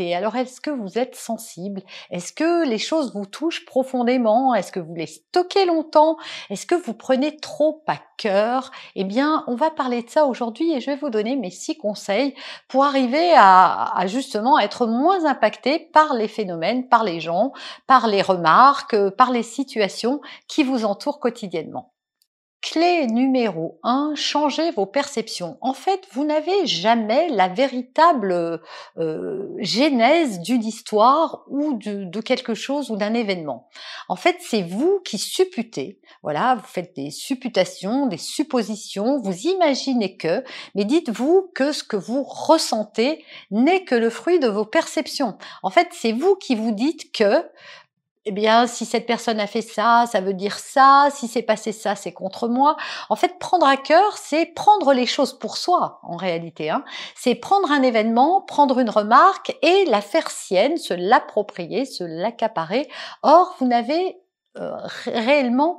Alors, est-ce que vous êtes sensible? Est-ce que les choses vous touchent profondément? Est-ce que vous les stockez longtemps? Est-ce que vous prenez trop à cœur? Eh bien, on va parler de ça aujourd'hui et je vais vous donner mes six conseils pour arriver à, à justement être moins impacté par les phénomènes, par les gens, par les remarques, par les situations qui vous entourent quotidiennement. Clé numéro 1, changez vos perceptions. En fait, vous n'avez jamais la véritable euh, genèse d'une histoire ou de, de, quelque chose ou d'un événement. En fait, c'est vous qui supputez. Voilà, vous faites des supputations, des suppositions, vous imaginez que, mais dites-vous que ce que vous ressentez n'est que le fruit de vos perceptions. En fait, c'est vous qui vous dites que eh bien, si cette personne a fait ça, ça veut dire ça. Si c'est passé ça, c'est contre moi. En fait, prendre à cœur, c'est prendre les choses pour soi, en réalité. Hein. C'est prendre un événement, prendre une remarque et la faire sienne, se l'approprier, se l'accaparer. Or, vous n'avez euh, réellement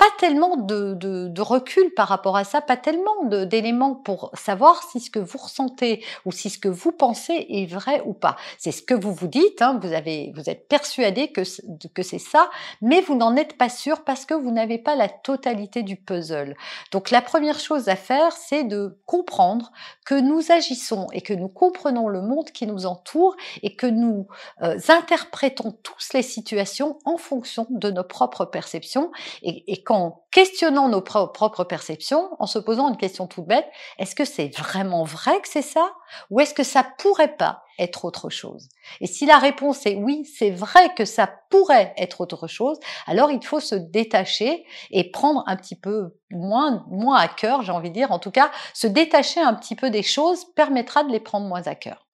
pas tellement de, de, de, recul par rapport à ça, pas tellement d'éléments pour savoir si ce que vous ressentez ou si ce que vous pensez est vrai ou pas. C'est ce que vous vous dites, hein, vous, avez, vous êtes persuadé que, c'est ça, mais vous n'en êtes pas sûr parce que vous n'avez pas la totalité du puzzle. Donc la première chose à faire, c'est de comprendre que nous agissons et que nous comprenons le monde qui nous entoure et que nous euh, interprétons tous les situations en fonction de nos propres perceptions et, et en questionnant nos propres perceptions, en se posant une question toute bête, est-ce que c'est vraiment vrai que c'est ça ou est-ce que ça pourrait pas être autre chose? Et si la réponse est oui, c'est vrai que ça pourrait être autre chose, alors il faut se détacher et prendre un petit peu moins moins à cœur, j'ai envie de dire, en tout cas, se détacher un petit peu des choses permettra de les prendre moins à cœur.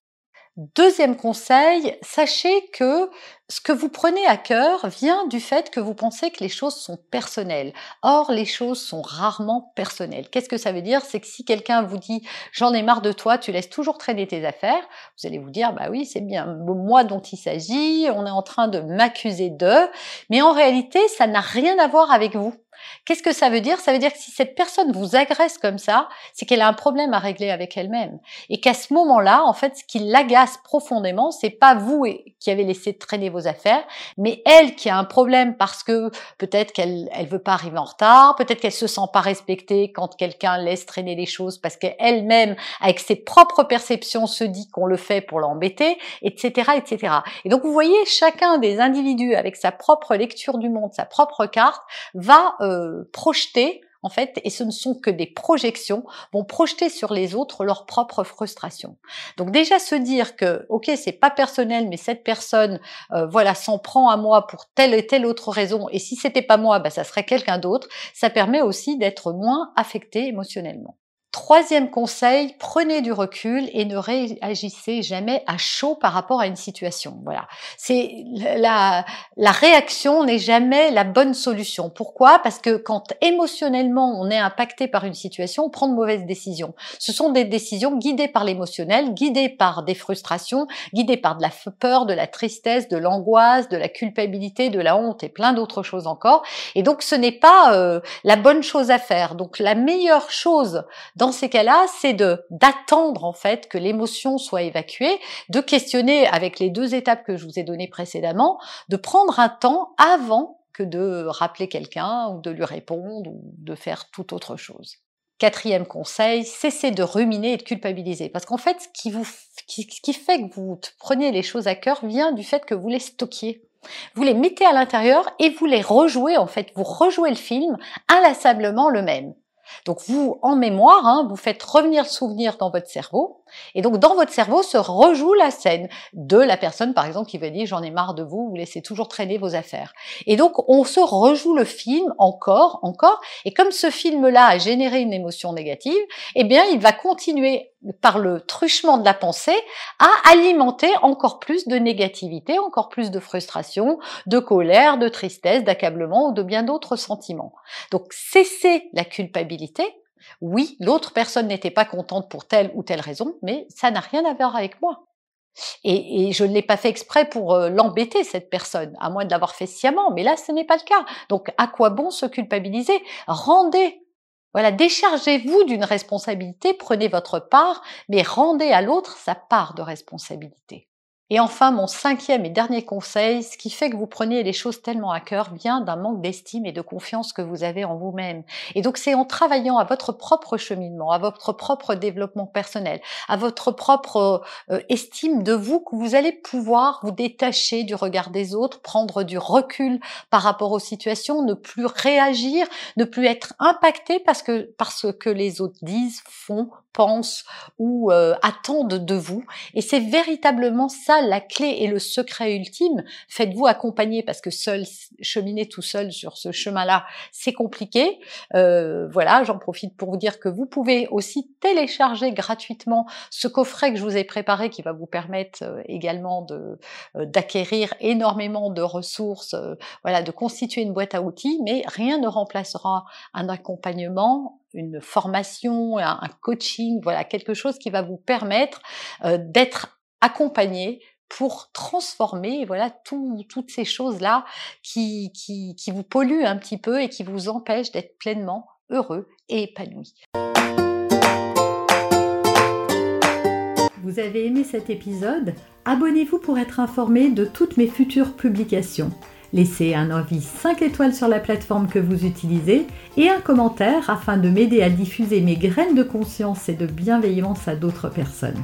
Deuxième conseil, sachez que ce que vous prenez à cœur vient du fait que vous pensez que les choses sont personnelles. Or, les choses sont rarement personnelles. Qu'est-ce que ça veut dire? C'est que si quelqu'un vous dit j'en ai marre de toi, tu laisses toujours traîner tes affaires, vous allez vous dire bah oui, c'est bien moi dont il s'agit, on est en train de m'accuser d'eux, mais en réalité, ça n'a rien à voir avec vous. Qu'est-ce que ça veut dire? Ça veut dire que si cette personne vous agresse comme ça, c'est qu'elle a un problème à régler avec elle-même. Et qu'à ce moment-là, en fait, ce qui l'agace profondément, c'est pas vous qui avez laissé traîner vos affaires, mais elle qui a un problème parce que peut-être qu'elle elle veut pas arriver en retard, peut-être qu'elle se sent pas respectée quand quelqu'un laisse traîner les choses parce qu'elle-même, avec ses propres perceptions, se dit qu'on le fait pour l'embêter, etc., etc. Et donc, vous voyez, chacun des individus avec sa propre lecture du monde, sa propre carte, va euh, euh, projeter en fait, et ce ne sont que des projections, vont projeter sur les autres leur propre frustration. Donc déjà se dire que, ok, c'est pas personnel, mais cette personne, euh, voilà, s'en prend à moi pour telle et telle autre raison, et si c'était pas moi, bah, ça serait quelqu'un d'autre. Ça permet aussi d'être moins affecté émotionnellement. Troisième conseil, prenez du recul et ne réagissez jamais à chaud par rapport à une situation. Voilà. C'est la, la réaction n'est jamais la bonne solution. Pourquoi? Parce que quand émotionnellement on est impacté par une situation, on prend de mauvaises décisions. Ce sont des décisions guidées par l'émotionnel, guidées par des frustrations, guidées par de la peur, de la tristesse, de l'angoisse, de la culpabilité, de la honte et plein d'autres choses encore. Et donc ce n'est pas euh, la bonne chose à faire. Donc la meilleure chose dans ces cas-là, c'est de d'attendre en fait que l'émotion soit évacuée, de questionner avec les deux étapes que je vous ai données précédemment, de prendre un temps avant que de rappeler quelqu'un ou de lui répondre ou de faire toute autre chose. Quatrième conseil, cessez de ruminer et de culpabiliser. Parce qu'en fait, ce qui, vous, ce qui fait que vous prenez les choses à cœur vient du fait que vous les stockiez. Vous les mettez à l'intérieur et vous les rejouez, en fait, vous rejouez le film inlassablement le même. Donc vous, en mémoire, hein, vous faites revenir le souvenir dans votre cerveau, et donc dans votre cerveau se rejoue la scène de la personne, par exemple, qui va dire j'en ai marre de vous, vous laissez toujours traîner vos affaires. Et donc on se rejoue le film encore, encore, et comme ce film-là a généré une émotion négative, eh bien il va continuer par le truchement de la pensée à alimenter encore plus de négativité, encore plus de frustration, de colère, de tristesse, d'accablement ou de bien d'autres sentiments. Donc cessez la culpabilité. Oui, l'autre personne n'était pas contente pour telle ou telle raison, mais ça n'a rien à voir avec moi. Et, je ne l'ai pas fait exprès pour euh, l'embêter, cette personne, à moins de l'avoir fait sciemment, mais là, ce n'est pas le cas. Donc, à quoi bon se culpabiliser? Rendez voilà, déchargez-vous d'une responsabilité, prenez votre part, mais rendez à l'autre sa part de responsabilité. Et enfin, mon cinquième et dernier conseil, ce qui fait que vous prenez les choses tellement à cœur vient d'un manque d'estime et de confiance que vous avez en vous-même. Et donc c'est en travaillant à votre propre cheminement, à votre propre développement personnel, à votre propre euh, estime de vous que vous allez pouvoir vous détacher du regard des autres, prendre du recul par rapport aux situations, ne plus réagir, ne plus être impacté parce que parce que les autres disent, font, pensent ou euh, attendent de vous. Et c'est véritablement ça la clé et le secret ultime. Faites-vous accompagner parce que seul cheminer tout seul sur ce chemin-là, c'est compliqué. Euh, voilà, j'en profite pour vous dire que vous pouvez aussi télécharger gratuitement ce coffret que je vous ai préparé qui va vous permettre euh, également de d'acquérir énormément de ressources, voilà, de constituer une boîte à outils, mais rien ne remplacera un accompagnement une formation, un, coaching, voilà, quelque chose qui va vous permettre euh, d'être accompagné pour transformer voilà toutes ces choses là qui, qui, qui vous polluent un petit peu et qui vous empêchent d'être pleinement heureux et épanoui. Vous avez aimé cet épisode? Abonnez-vous pour être informé de toutes mes futures publications. Laissez un avis 5 étoiles sur la plateforme que vous utilisez et un commentaire afin de m'aider à diffuser mes graines de conscience et de bienveillance à d'autres personnes.